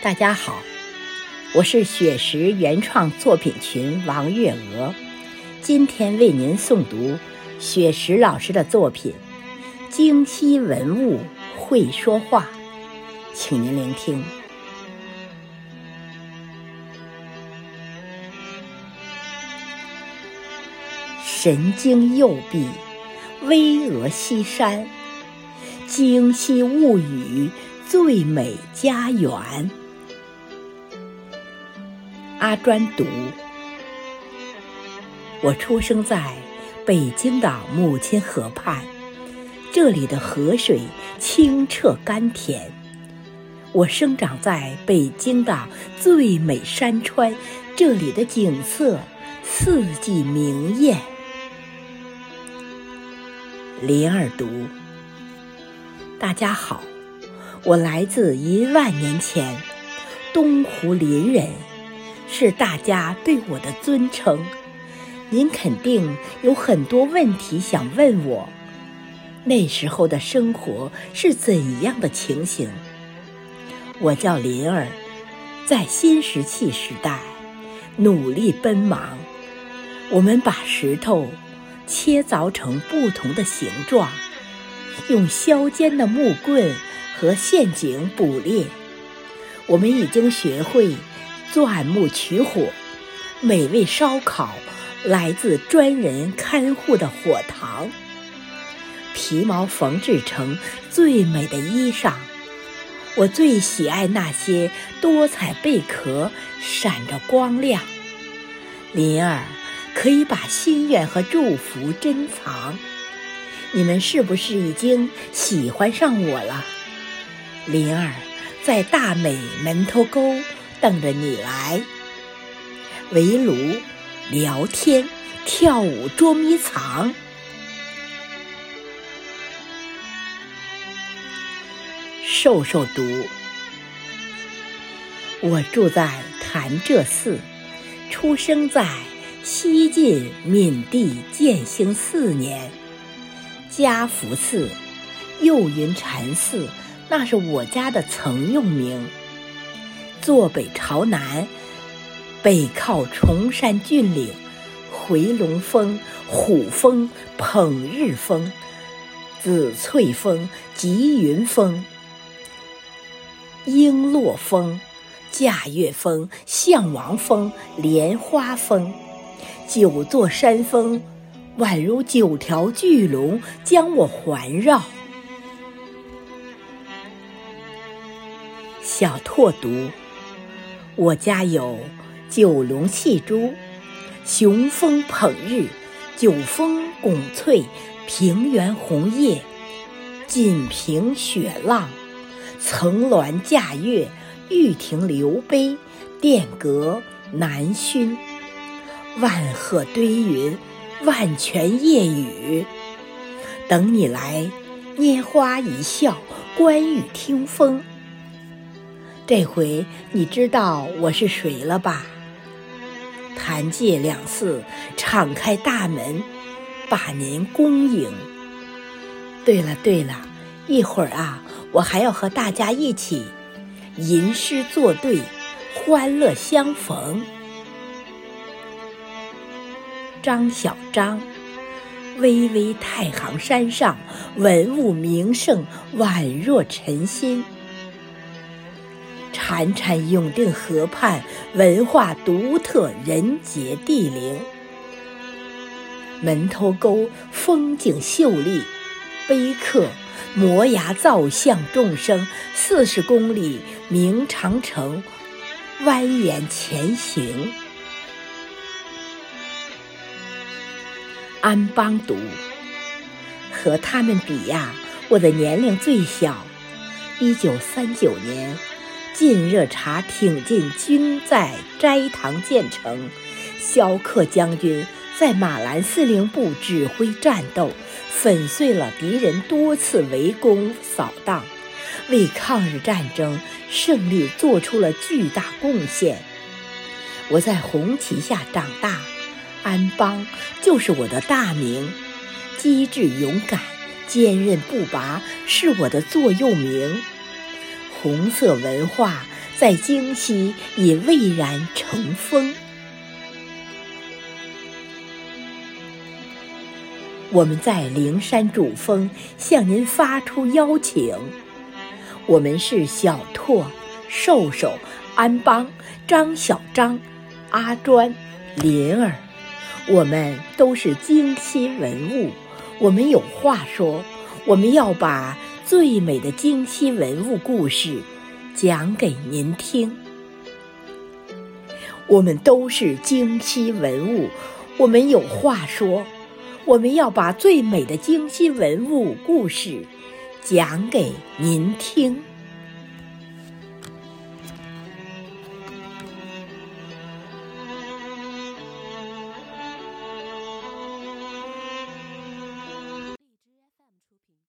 大家好，我是雪石原创作品群王月娥，今天为您诵读雪石老师的作品《京西文物会说话》，请您聆听。神经右臂，巍峨西山，京西物语最美家园。阿专读。我出生在北京的母亲河畔，这里的河水清澈甘甜。我生长在北京的最美山川，这里的景色四季明艳。林儿读。大家好，我来自一万年前，东湖林人。是大家对我的尊称。您肯定有很多问题想问我。那时候的生活是怎样的情形？我叫林儿，在新石器时代努力奔忙。我们把石头切凿成不同的形状，用削尖的木棍和陷阱捕猎。我们已经学会。钻木取火，美味烧烤来自专人看护的火塘。皮毛缝制成最美的衣裳，我最喜爱那些多彩贝壳，闪着光亮。林儿可以把心愿和祝福珍藏。你们是不是已经喜欢上我了？灵儿在大美门头沟。等着你来围炉、聊天、跳舞、捉迷藏。瘦瘦读，我住在潭柘寺，出生在西晋闵帝建兴四年，嘉福寺、右云禅寺，那是我家的曾用名。坐北朝南，北靠崇山峻岭，回龙峰、虎峰、捧日峰、紫翠峰、吉云峰、璎珞峰、驾月峰、象王峰、莲花峰，九座山峰宛如九条巨龙将我环绕。小拓读。我家有九龙戏珠、雄风捧日、九峰拱翠、平原红叶、锦屏雪浪、层峦架月、玉亭流杯、殿阁南熏、万壑堆云、万泉夜雨，等你来拈花一笑，观雨听风。这回你知道我是谁了吧？坛界两寺敞开大门，把您恭迎。对了对了，一会儿啊，我还要和大家一起吟诗作对，欢乐相逢。张小张，巍巍太行山上，文物名胜宛若晨星。潺潺永定河畔，文化独特，人杰地灵。门头沟风景秀丽，碑刻摩崖造像众生，四十公里明长城蜿蜒前行。安邦读，和他们比呀，我的年龄最小，一九三九年。晋热察挺进军在斋堂建成，萧克将军在马兰司令部指挥战斗，粉碎了敌人多次围攻扫荡，为抗日战争胜利做出了巨大贡献。我在红旗下长大，安邦就是我的大名，机智勇敢、坚韧不拔是我的座右铭。红色文化在京西已蔚然成风。我们在灵山主峰向您发出邀请。我们是小拓、瘦瘦、安邦、张小张、阿专、林儿，我们都是京西文物，我们有话说，我们要把最美的京西文物故事讲给您听。我们都是京西文物，我们有话说。我们要把最美的京西文物故事讲给您听。